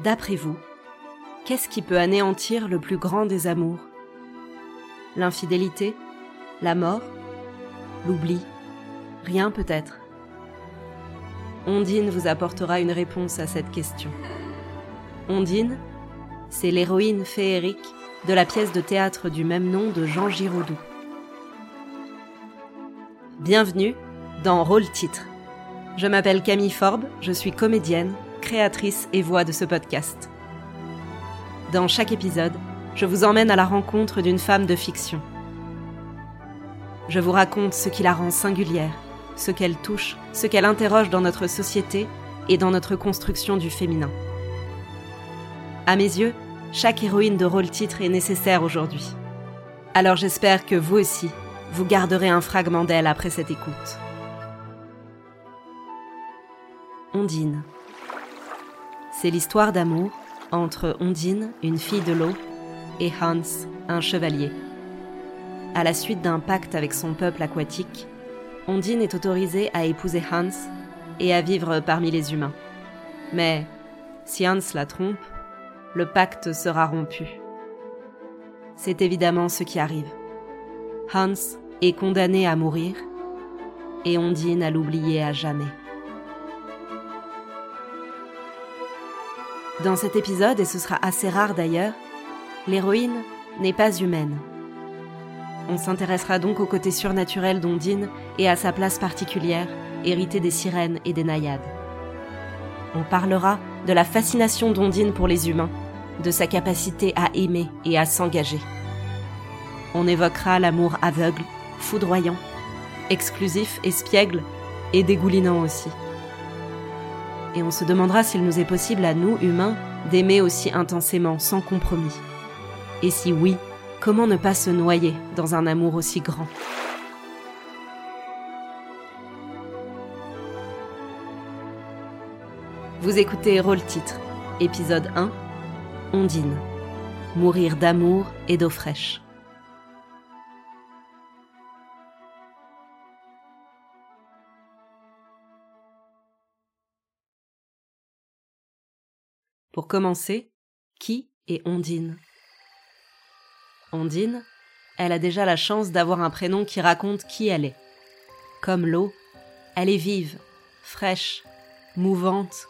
D'après vous, qu'est-ce qui peut anéantir le plus grand des amours? L'infidélité? La mort? L'oubli? Rien peut-être. Ondine vous apportera une réponse à cette question. Ondine, c'est l'héroïne féerique de la pièce de théâtre du même nom de Jean Giraudoux. Bienvenue dans Rôle Titre. Je m'appelle Camille Forbes, je suis comédienne, créatrice et voix de ce podcast. Dans chaque épisode, je vous emmène à la rencontre d'une femme de fiction. Je vous raconte ce qui la rend singulière, ce qu'elle touche, ce qu'elle interroge dans notre société et dans notre construction du féminin. À mes yeux, chaque héroïne de rôle titre est nécessaire aujourd'hui. Alors j'espère que vous aussi, vous garderez un fragment d'elle après cette écoute. Ondine. C'est l'histoire d'amour entre Ondine, une fille de l'eau, et Hans, un chevalier. À la suite d'un pacte avec son peuple aquatique, Ondine est autorisée à épouser Hans et à vivre parmi les humains. Mais si Hans la trompe, le pacte sera rompu. C'est évidemment ce qui arrive. Hans est condamné à mourir et Ondine à l'oublier à jamais. Dans cet épisode, et ce sera assez rare d'ailleurs, l'héroïne n'est pas humaine. On s'intéressera donc au côté surnaturel d'Ondine et à sa place particulière, héritée des sirènes et des naïades. On parlera de la fascination d'Ondine pour les humains, de sa capacité à aimer et à s'engager. On évoquera l'amour aveugle, foudroyant, exclusif, espiègle et dégoulinant aussi. Et on se demandera s'il nous est possible à nous, humains, d'aimer aussi intensément, sans compromis. Et si oui, comment ne pas se noyer dans un amour aussi grand? Vous écoutez Rôle Titre, épisode 1, Ondine. Mourir d'amour et d'eau fraîche. Pour commencer, qui est Ondine? Ondine, elle a déjà la chance d'avoir un prénom qui raconte qui elle est. Comme l'eau, elle est vive, fraîche, mouvante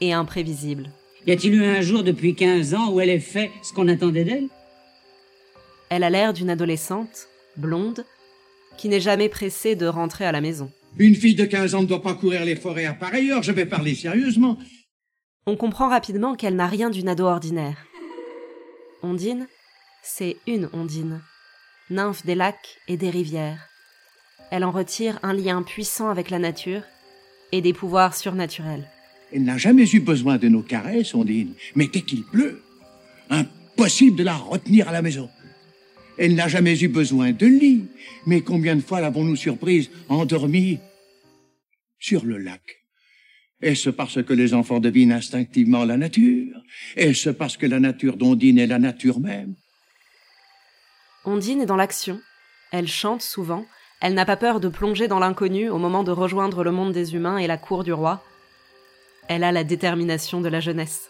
et imprévisible. Y a-t-il eu un jour depuis 15 ans où elle ait fait ce qu'on attendait d'elle? Elle a l'air d'une adolescente, blonde, qui n'est jamais pressée de rentrer à la maison. Une fille de 15 ans ne doit pas courir les forêts à pareille heure, je vais parler sérieusement. On comprend rapidement qu'elle n'a rien d'une ado ordinaire. Ondine, c'est une ondine, nymphe des lacs et des rivières. Elle en retire un lien puissant avec la nature et des pouvoirs surnaturels. Elle n'a jamais eu besoin de nos caresses, Ondine. Mais dès qu'il pleut, impossible de la retenir à la maison. Elle n'a jamais eu besoin de lit. Mais combien de fois l'avons-nous surprise endormie sur le lac est-ce parce que les enfants devinent instinctivement la nature? Est-ce parce que la nature d'Ondine est la nature même? Ondine est dans l'action. Elle chante souvent. Elle n'a pas peur de plonger dans l'inconnu au moment de rejoindre le monde des humains et la cour du roi. Elle a la détermination de la jeunesse.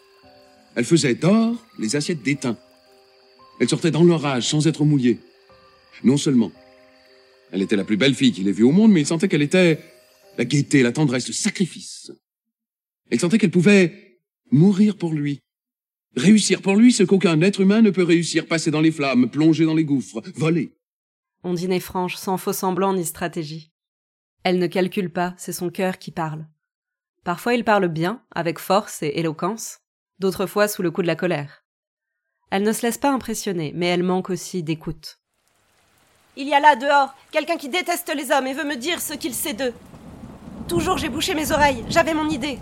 Elle faisait d'or les assiettes d'étain. Elle sortait dans l'orage sans être mouillée. Non seulement, elle était la plus belle fille qu'il ait vue au monde, mais il sentait qu'elle était la gaieté, la tendresse, le sacrifice. Elle sentait qu'elle pouvait mourir pour lui. Réussir pour lui ce qu'aucun être humain ne peut réussir, passer dans les flammes, plonger dans les gouffres, voler. Ondine est franche, sans faux semblant ni stratégie. Elle ne calcule pas, c'est son cœur qui parle. Parfois il parle bien, avec force et éloquence, d'autres fois sous le coup de la colère. Elle ne se laisse pas impressionner, mais elle manque aussi d'écoute. Il y a là dehors quelqu'un qui déteste les hommes et veut me dire ce qu'il sait d'eux. Toujours j'ai bouché mes oreilles, j'avais mon idée.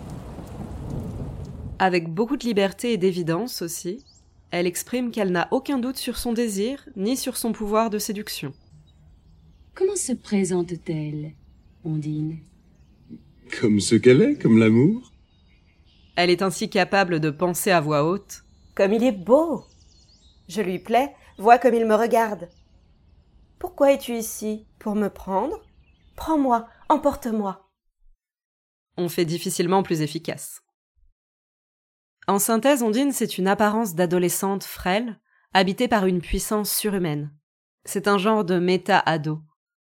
Avec beaucoup de liberté et d'évidence aussi, elle exprime qu'elle n'a aucun doute sur son désir ni sur son pouvoir de séduction. Comment se présente-t-elle, Ondine? Comme ce qu'elle est, comme l'amour. Elle est ainsi capable de penser à voix haute. Comme il est beau Je lui plais, vois comme il me regarde. Pourquoi es-tu ici? Pour me prendre? Prends-moi, emporte-moi. On fait difficilement plus efficace. En synthèse, Ondine, c'est une apparence d'adolescente frêle, habitée par une puissance surhumaine. C'est un genre de méta-ado,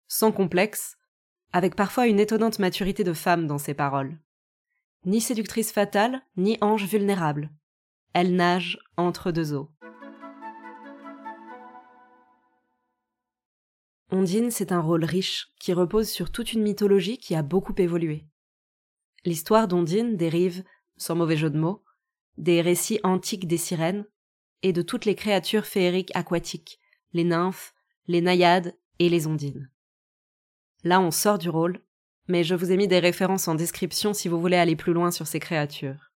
sans complexe, avec parfois une étonnante maturité de femme dans ses paroles. Ni séductrice fatale, ni ange vulnérable. Elle nage entre deux eaux. Ondine, c'est un rôle riche qui repose sur toute une mythologie qui a beaucoup évolué. L'histoire d'Ondine dérive, sans mauvais jeu de mots, des récits antiques des sirènes et de toutes les créatures féeriques aquatiques, les nymphes, les naïades et les ondines. Là, on sort du rôle, mais je vous ai mis des références en description si vous voulez aller plus loin sur ces créatures.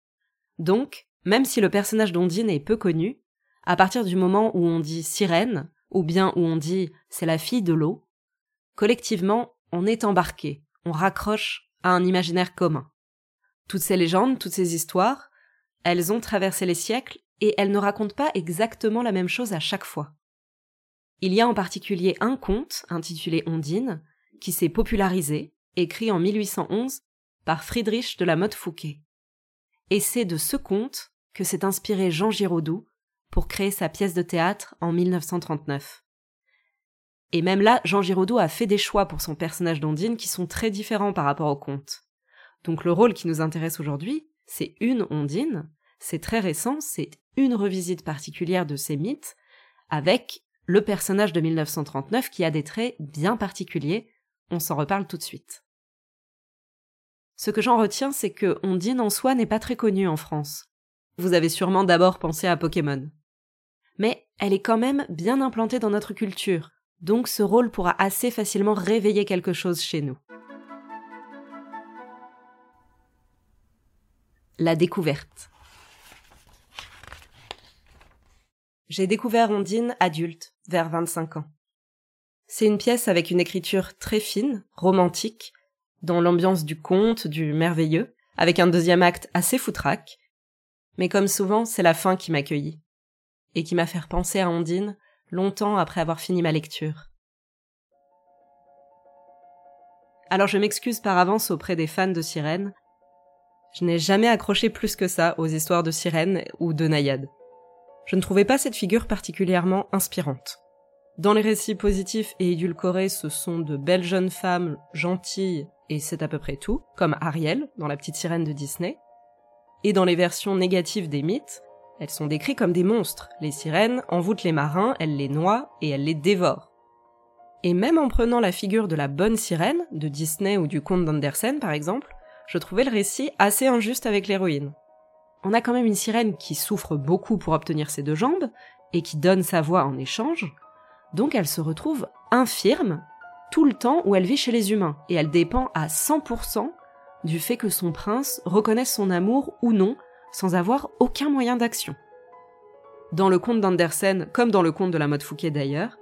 Donc, même si le personnage d'Ondine est peu connu, à partir du moment où on dit sirène, ou bien où on dit c'est la fille de l'eau, collectivement, on est embarqué, on raccroche à un imaginaire commun. Toutes ces légendes, toutes ces histoires, elles ont traversé les siècles et elles ne racontent pas exactement la même chose à chaque fois. Il y a en particulier un conte intitulé Ondine qui s'est popularisé, écrit en 1811 par Friedrich de la Motte Fouquet. Et c'est de ce conte que s'est inspiré Jean Giraudoux pour créer sa pièce de théâtre en 1939. Et même là, Jean Giraudoux a fait des choix pour son personnage d'Ondine qui sont très différents par rapport au conte. Donc le rôle qui nous intéresse aujourd'hui, c'est une Ondine, c'est très récent, c'est une revisite particulière de ces mythes, avec le personnage de 1939 qui a des traits bien particuliers, on s'en reparle tout de suite. Ce que j'en retiens, c'est que Ondine en soi n'est pas très connue en France. Vous avez sûrement d'abord pensé à Pokémon. Mais elle est quand même bien implantée dans notre culture, donc ce rôle pourra assez facilement réveiller quelque chose chez nous. La découverte. J'ai découvert Ondine adulte, vers 25 ans. C'est une pièce avec une écriture très fine, romantique, dans l'ambiance du conte, du merveilleux, avec un deuxième acte assez foutraque. Mais comme souvent, c'est la fin qui m'accueillit, et qui m'a fait penser à Ondine longtemps après avoir fini ma lecture. Alors je m'excuse par avance auprès des fans de sirènes, je n'ai jamais accroché plus que ça aux histoires de sirènes ou de naïades. Je ne trouvais pas cette figure particulièrement inspirante. Dans les récits positifs et édulcorés, ce sont de belles jeunes femmes gentilles, et c'est à peu près tout, comme Ariel dans La petite sirène de Disney. Et dans les versions négatives des mythes, elles sont décrites comme des monstres. Les sirènes envoûtent les marins, elles les noient et elles les dévorent. Et même en prenant la figure de la bonne sirène, de Disney ou du conte d'Andersen par exemple, je trouvais le récit assez injuste avec l'héroïne. On a quand même une sirène qui souffre beaucoup pour obtenir ses deux jambes, et qui donne sa voix en échange, donc elle se retrouve infirme tout le temps où elle vit chez les humains, et elle dépend à 100% du fait que son prince reconnaisse son amour ou non, sans avoir aucun moyen d'action. Dans le conte d'Andersen, comme dans le conte de la mode Fouquet d'ailleurs,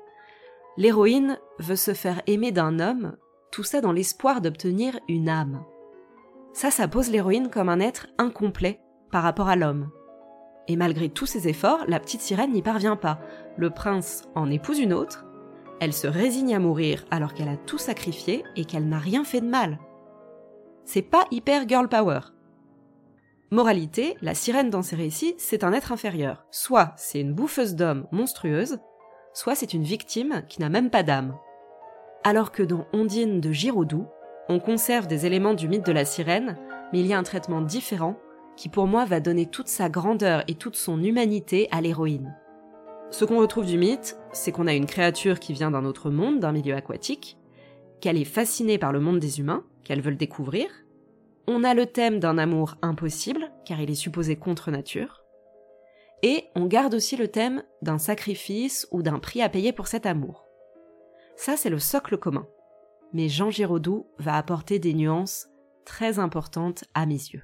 l'héroïne veut se faire aimer d'un homme, tout ça dans l'espoir d'obtenir une âme. Ça, ça pose l'héroïne comme un être incomplet par rapport à l'homme. Et malgré tous ses efforts, la petite sirène n'y parvient pas. Le prince en épouse une autre, elle se résigne à mourir alors qu'elle a tout sacrifié et qu'elle n'a rien fait de mal. C'est pas hyper girl power. Moralité, la sirène dans ces récits, c'est un être inférieur. Soit c'est une bouffeuse d'hommes monstrueuse, soit c'est une victime qui n'a même pas d'âme. Alors que dans Ondine de Giraudoux, on conserve des éléments du mythe de la sirène, mais il y a un traitement différent qui pour moi va donner toute sa grandeur et toute son humanité à l'héroïne. Ce qu'on retrouve du mythe, c'est qu'on a une créature qui vient d'un autre monde, d'un milieu aquatique, qu'elle est fascinée par le monde des humains, qu'elle veut le découvrir. On a le thème d'un amour impossible, car il est supposé contre nature. Et on garde aussi le thème d'un sacrifice ou d'un prix à payer pour cet amour. Ça, c'est le socle commun mais Jean Giraudoux va apporter des nuances très importantes à mes yeux.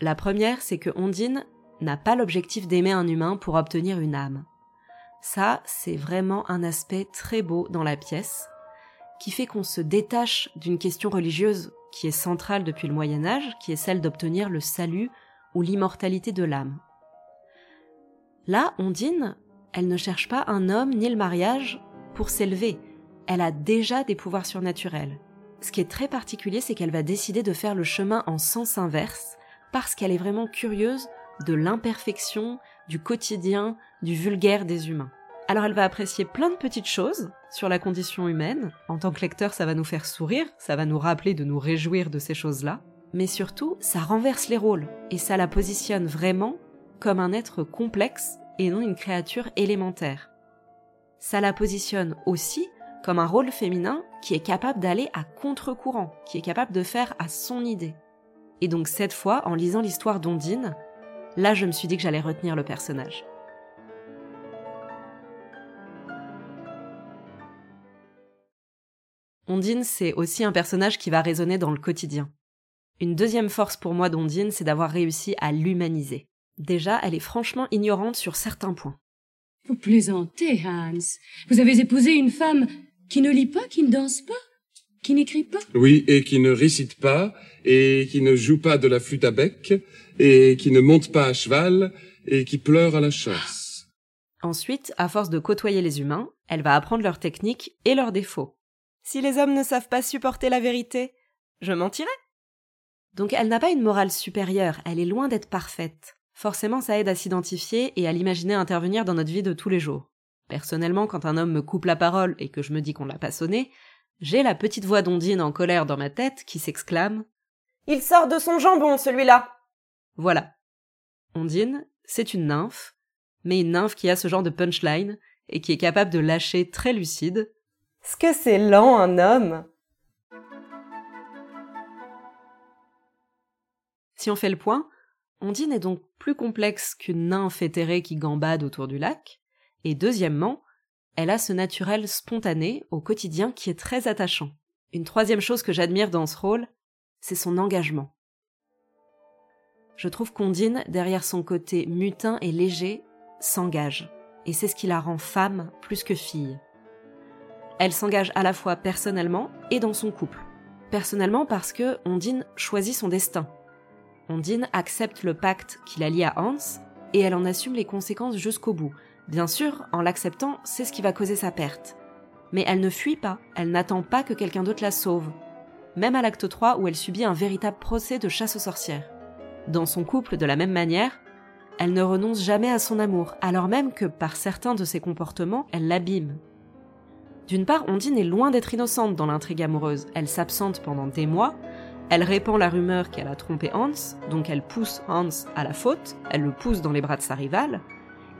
La première, c'est que Ondine n'a pas l'objectif d'aimer un humain pour obtenir une âme. Ça, c'est vraiment un aspect très beau dans la pièce, qui fait qu'on se détache d'une question religieuse qui est centrale depuis le Moyen Âge, qui est celle d'obtenir le salut ou l'immortalité de l'âme. Là, Ondine elle ne cherche pas un homme ni le mariage pour s'élever. Elle a déjà des pouvoirs surnaturels. ce qui est très particulier, c'est qu'elle va décider de faire le chemin en sens inverse, parce qu'elle est vraiment curieuse de l'imperfection, du quotidien, du vulgaire des humains. Alors elle va apprécier plein de petites choses sur la condition humaine. En tant que lecteur, ça va nous faire sourire, ça va nous rappeler de nous réjouir de ces choses-là. Mais surtout, ça renverse les rôles et ça la positionne vraiment comme un être complexe et non une créature élémentaire. Ça la positionne aussi comme un rôle féminin qui est capable d'aller à contre-courant, qui est capable de faire à son idée. Et donc cette fois, en lisant l'histoire d'Ondine, là je me suis dit que j'allais retenir le personnage. Ondine, c'est aussi un personnage qui va résonner dans le quotidien. Une deuxième force pour moi d'Ondine, c'est d'avoir réussi à l'humaniser. Déjà, elle est franchement ignorante sur certains points. Vous plaisantez, Hans. Vous avez épousé une femme qui ne lit pas, qui ne danse pas, qui n'écrit pas. Oui, et qui ne récite pas, et qui ne joue pas de la flûte à bec, et qui ne monte pas à cheval, et qui pleure à la chasse. Ensuite, à force de côtoyer les humains, elle va apprendre leurs techniques et leurs défauts. Si les hommes ne savent pas supporter la vérité, je mentirais. Donc elle n'a pas une morale supérieure, elle est loin d'être parfaite. Forcément, ça aide à s'identifier et à l'imaginer intervenir dans notre vie de tous les jours. Personnellement, quand un homme me coupe la parole et que je me dis qu'on l'a pas sonné, j'ai la petite voix d'Ondine en colère dans ma tête qui s'exclame Il sort de son jambon, celui-là Voilà. Ondine, c'est une nymphe, mais une nymphe qui a ce genre de punchline et qui est capable de lâcher très lucide ce que c'est lent, un homme? Si on fait le point, Ondine est donc plus complexe qu'une nymphe éthérée qui gambade autour du lac, et deuxièmement, elle a ce naturel spontané au quotidien qui est très attachant. Une troisième chose que j'admire dans ce rôle, c'est son engagement. Je trouve qu'Ondine, derrière son côté mutin et léger, s'engage, et c'est ce qui la rend femme plus que fille. Elle s'engage à la fois personnellement et dans son couple. Personnellement parce que Ondine choisit son destin. Ondine accepte le pacte qui la lie à Hans et elle en assume les conséquences jusqu'au bout. Bien sûr, en l'acceptant, c'est ce qui va causer sa perte. Mais elle ne fuit pas, elle n'attend pas que quelqu'un d'autre la sauve. Même à l'acte 3 où elle subit un véritable procès de chasse aux sorcières. Dans son couple, de la même manière, elle ne renonce jamais à son amour, alors même que par certains de ses comportements, elle l'abîme. D'une part, Ondine est loin d'être innocente dans l'intrigue amoureuse. Elle s'absente pendant des mois, elle répand la rumeur qu'elle a trompé Hans, donc elle pousse Hans à la faute, elle le pousse dans les bras de sa rivale.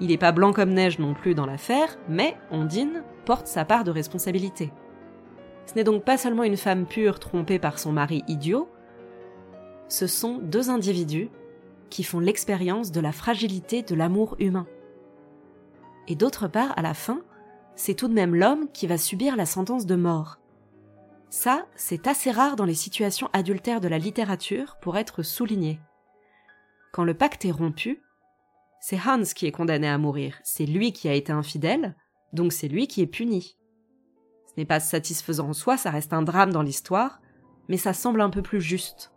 Il n'est pas blanc comme neige non plus dans l'affaire, mais Ondine porte sa part de responsabilité. Ce n'est donc pas seulement une femme pure trompée par son mari idiot, ce sont deux individus qui font l'expérience de la fragilité de l'amour humain. Et d'autre part, à la fin, c'est tout de même l'homme qui va subir la sentence de mort. Ça, c'est assez rare dans les situations adultères de la littérature pour être souligné. Quand le pacte est rompu, c'est Hans qui est condamné à mourir, c'est lui qui a été infidèle, donc c'est lui qui est puni. Ce n'est pas satisfaisant en soi, ça reste un drame dans l'histoire, mais ça semble un peu plus juste.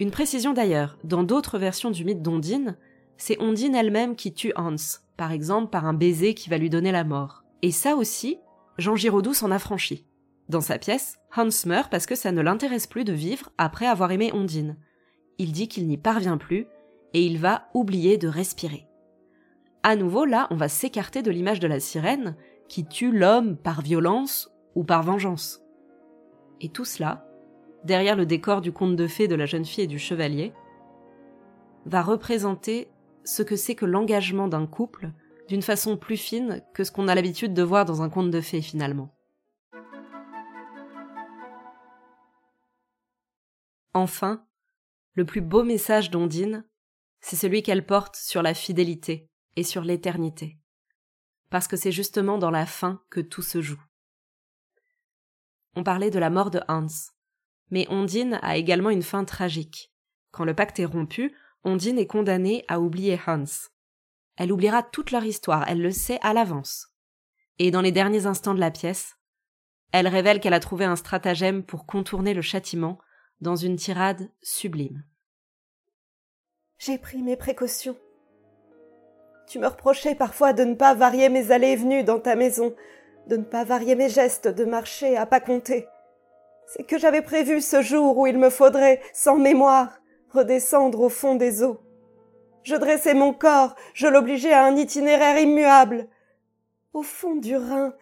Une précision d'ailleurs, dans d'autres versions du mythe d'Ondine, c'est Ondine elle-même qui tue Hans, par exemple par un baiser qui va lui donner la mort. Et ça aussi, Jean Giraudoux s'en affranchit. Dans sa pièce, Hans meurt parce que ça ne l'intéresse plus de vivre après avoir aimé Ondine. Il dit qu'il n'y parvient plus et il va oublier de respirer. À nouveau, là, on va s'écarter de l'image de la sirène qui tue l'homme par violence ou par vengeance. Et tout cela, derrière le décor du conte de fées de la jeune fille et du chevalier, va représenter ce que c'est que l'engagement d'un couple d'une façon plus fine que ce qu'on a l'habitude de voir dans un conte de fées finalement. Enfin, le plus beau message d'Ondine, c'est celui qu'elle porte sur la fidélité et sur l'éternité. Parce que c'est justement dans la fin que tout se joue. On parlait de la mort de Hans, mais Ondine a également une fin tragique. Quand le pacte est rompu, Ondine est condamnée à oublier Hans. Elle oubliera toute leur histoire, elle le sait à l'avance. Et dans les derniers instants de la pièce, elle révèle qu'elle a trouvé un stratagème pour contourner le châtiment dans une tirade sublime. J'ai pris mes précautions. Tu me reprochais parfois de ne pas varier mes allées et venues dans ta maison, de ne pas varier mes gestes, de marcher à pas compter. c'est que j'avais prévu ce jour où il me faudrait, sans mémoire, redescendre au fond des eaux. Je dressai mon corps, je l'obligeai à un itinéraire immuable. Au fond du Rhin,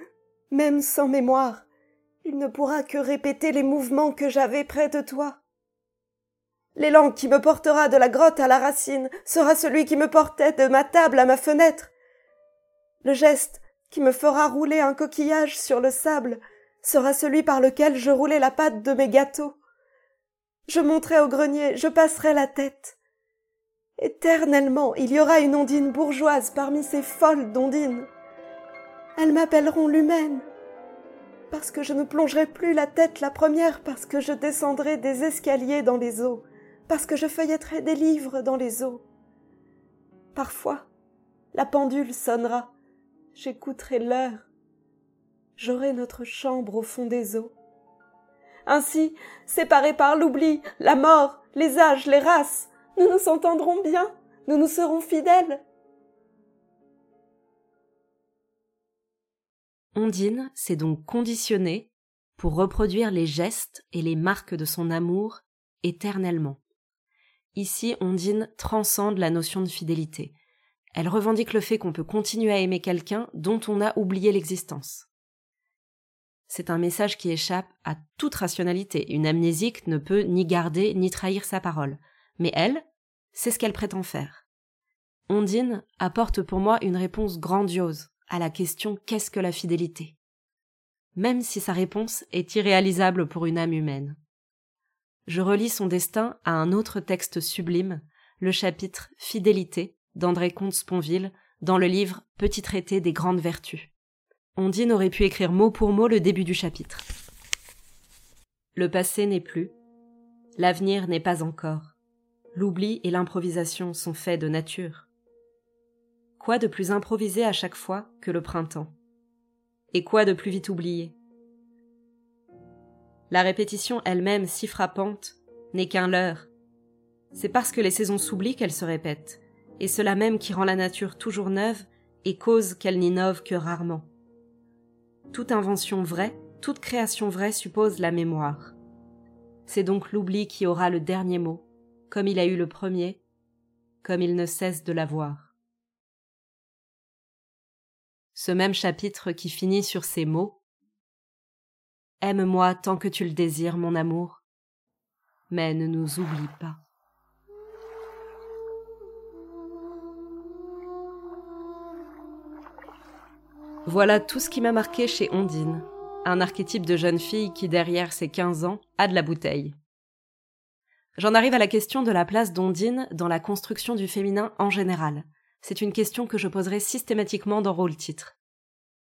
même sans mémoire, il ne pourra que répéter les mouvements que j'avais près de toi. L'élan qui me portera de la grotte à la racine sera celui qui me portait de ma table à ma fenêtre. Le geste qui me fera rouler un coquillage sur le sable sera celui par lequel je roulai la pâte de mes gâteaux. Je monterai au grenier, je passerai la tête. Éternellement, il y aura une ondine bourgeoise parmi ces folles d'ondines. Elles m'appelleront l'humaine, parce que je ne plongerai plus la tête la première, parce que je descendrai des escaliers dans les eaux, parce que je feuilletterai des livres dans les eaux. Parfois, la pendule sonnera, j'écouterai l'heure, j'aurai notre chambre au fond des eaux. Ainsi, séparés par l'oubli, la mort, les âges, les races, nous nous entendrons bien, nous nous serons fidèles. Ondine s'est donc conditionnée pour reproduire les gestes et les marques de son amour éternellement. Ici, Ondine transcende la notion de fidélité. Elle revendique le fait qu'on peut continuer à aimer quelqu'un dont on a oublié l'existence c'est un message qui échappe à toute rationalité. Une amnésique ne peut ni garder ni trahir sa parole. Mais elle, c'est ce qu'elle prétend faire. Ondine apporte pour moi une réponse grandiose à la question qu'est-ce que la fidélité? Même si sa réponse est irréalisable pour une âme humaine. Je relis son destin à un autre texte sublime, le chapitre Fidélité d'André Comte-Sponville dans le livre Petit traité des grandes vertus. Ondine aurait pu écrire mot pour mot le début du chapitre. Le passé n'est plus, l'avenir n'est pas encore. L'oubli et l'improvisation sont faits de nature. Quoi de plus improvisé à chaque fois que le printemps? Et quoi de plus vite oublié? La répétition elle-même si frappante n'est qu'un leurre. C'est parce que les saisons s'oublient qu'elles se répètent, et cela même qui rend la nature toujours neuve et cause qu'elle n'innove que rarement. Toute invention vraie, toute création vraie suppose la mémoire. C'est donc l'oubli qui aura le dernier mot, comme il a eu le premier, comme il ne cesse de l'avoir. Ce même chapitre qui finit sur ces mots Aime-moi tant que tu le désires, mon amour, mais ne nous oublie pas. Voilà tout ce qui m'a marqué chez Ondine, un archétype de jeune fille qui, derrière ses 15 ans, a de la bouteille. J'en arrive à la question de la place d'Ondine dans la construction du féminin en général. C'est une question que je poserai systématiquement dans Rôle Titre.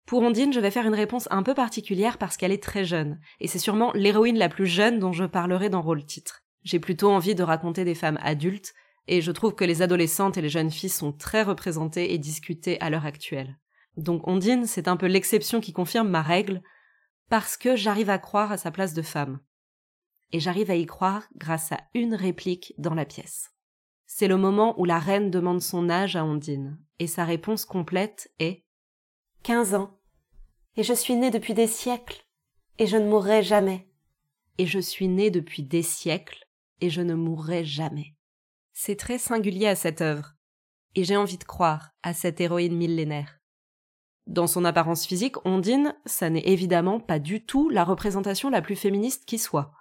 Pour Ondine, je vais faire une réponse un peu particulière parce qu'elle est très jeune, et c'est sûrement l'héroïne la plus jeune dont je parlerai dans Rôle Titre. J'ai plutôt envie de raconter des femmes adultes, et je trouve que les adolescentes et les jeunes filles sont très représentées et discutées à l'heure actuelle. Donc Ondine, c'est un peu l'exception qui confirme ma règle, parce que j'arrive à croire à sa place de femme. Et j'arrive à y croire grâce à une réplique dans la pièce. C'est le moment où la reine demande son âge à Ondine, et sa réponse complète est Quinze ans. Et je suis née depuis des siècles, et je ne mourrai jamais. Et je suis née depuis des siècles, et je ne mourrai jamais. C'est très singulier à cette œuvre, et j'ai envie de croire à cette héroïne millénaire. Dans son apparence physique, Ondine, ça n'est évidemment pas du tout la représentation la plus féministe qui soit.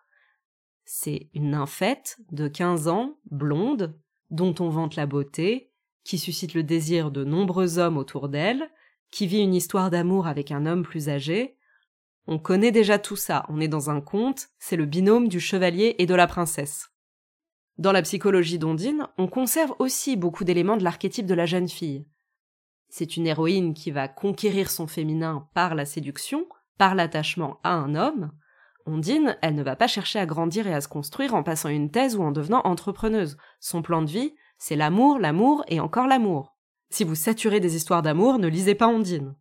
C'est une nymphette de 15 ans, blonde, dont on vante la beauté, qui suscite le désir de nombreux hommes autour d'elle, qui vit une histoire d'amour avec un homme plus âgé. On connaît déjà tout ça, on est dans un conte, c'est le binôme du chevalier et de la princesse. Dans la psychologie d'Ondine, on conserve aussi beaucoup d'éléments de l'archétype de la jeune fille. C'est une héroïne qui va conquérir son féminin par la séduction, par l'attachement à un homme. Ondine, elle ne va pas chercher à grandir et à se construire en passant une thèse ou en devenant entrepreneuse. Son plan de vie, c'est l'amour, l'amour et encore l'amour. Si vous saturez des histoires d'amour, ne lisez pas Ondine.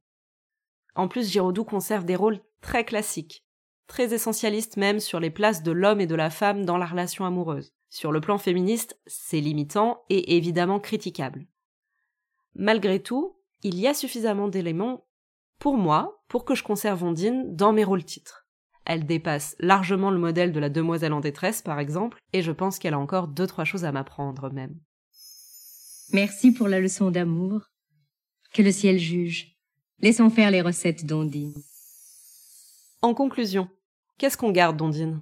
En plus, Giraudoux conserve des rôles très classiques, très essentialistes même sur les places de l'homme et de la femme dans la relation amoureuse. Sur le plan féministe, c'est limitant et évidemment critiquable. Malgré tout, il y a suffisamment d'éléments pour moi pour que je conserve Ondine dans mes rôles titres. Elle dépasse largement le modèle de la demoiselle en détresse, par exemple, et je pense qu'elle a encore deux, trois choses à m'apprendre même. Merci pour la leçon d'amour. Que le ciel juge. Laissons faire les recettes d'Ondine. En conclusion, qu'est-ce qu'on garde d'Ondine?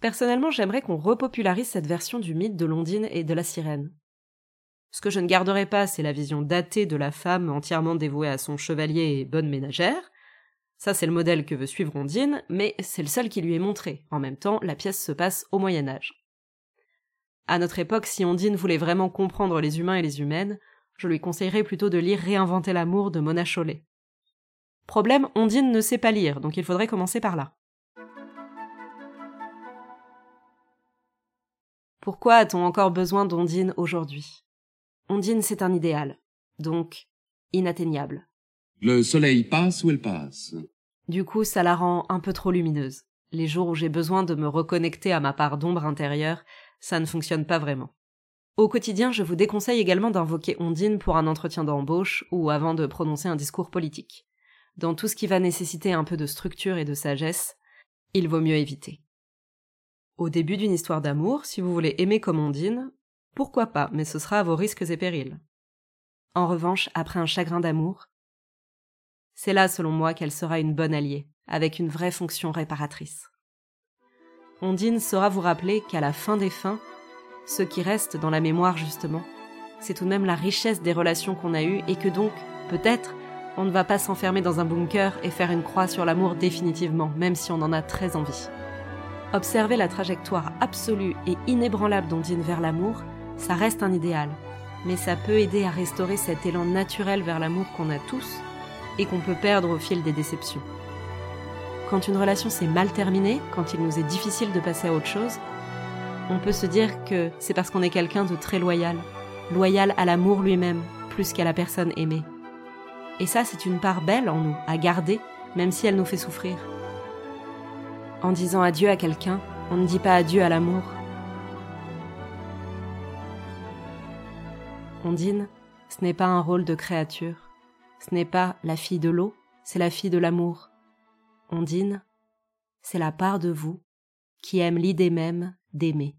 Personnellement, j'aimerais qu'on repopularise cette version du mythe de l'Ondine et de la sirène. Ce que je ne garderai pas, c'est la vision datée de la femme entièrement dévouée à son chevalier et bonne ménagère. Ça, c'est le modèle que veut suivre Ondine, mais c'est le seul qui lui est montré. En même temps, la pièce se passe au Moyen Âge. À notre époque, si Ondine voulait vraiment comprendre les humains et les humaines, je lui conseillerais plutôt de lire Réinventer l'amour de Mona Chollet. Problème, Ondine ne sait pas lire, donc il faudrait commencer par là. Pourquoi a-t-on encore besoin d'Ondine aujourd'hui? Ondine, c'est un idéal, donc inatteignable. Le soleil passe où elle passe? Du coup, ça la rend un peu trop lumineuse. Les jours où j'ai besoin de me reconnecter à ma part d'ombre intérieure, ça ne fonctionne pas vraiment. Au quotidien, je vous déconseille également d'invoquer Ondine pour un entretien d'embauche ou avant de prononcer un discours politique. Dans tout ce qui va nécessiter un peu de structure et de sagesse, il vaut mieux éviter. Au début d'une histoire d'amour, si vous voulez aimer comme Ondine, pourquoi pas, mais ce sera à vos risques et périls. En revanche, après un chagrin d'amour, c'est là, selon moi, qu'elle sera une bonne alliée, avec une vraie fonction réparatrice. Ondine saura vous rappeler qu'à la fin des fins, ce qui reste dans la mémoire, justement, c'est tout de même la richesse des relations qu'on a eues et que donc, peut-être, on ne va pas s'enfermer dans un bunker et faire une croix sur l'amour définitivement, même si on en a très envie. Observer la trajectoire absolue et inébranlable d'Ondine vers l'amour, ça reste un idéal, mais ça peut aider à restaurer cet élan naturel vers l'amour qu'on a tous et qu'on peut perdre au fil des déceptions. Quand une relation s'est mal terminée, quand il nous est difficile de passer à autre chose, on peut se dire que c'est parce qu'on est quelqu'un de très loyal, loyal à l'amour lui-même, plus qu'à la personne aimée. Et ça, c'est une part belle en nous, à garder, même si elle nous fait souffrir. En disant adieu à quelqu'un, on ne dit pas adieu à l'amour. Ondine, ce n'est pas un rôle de créature. Ce n'est pas la fille de l'eau, c'est la fille de l'amour. Ondine, c'est la part de vous qui aime l'idée même d'aimer.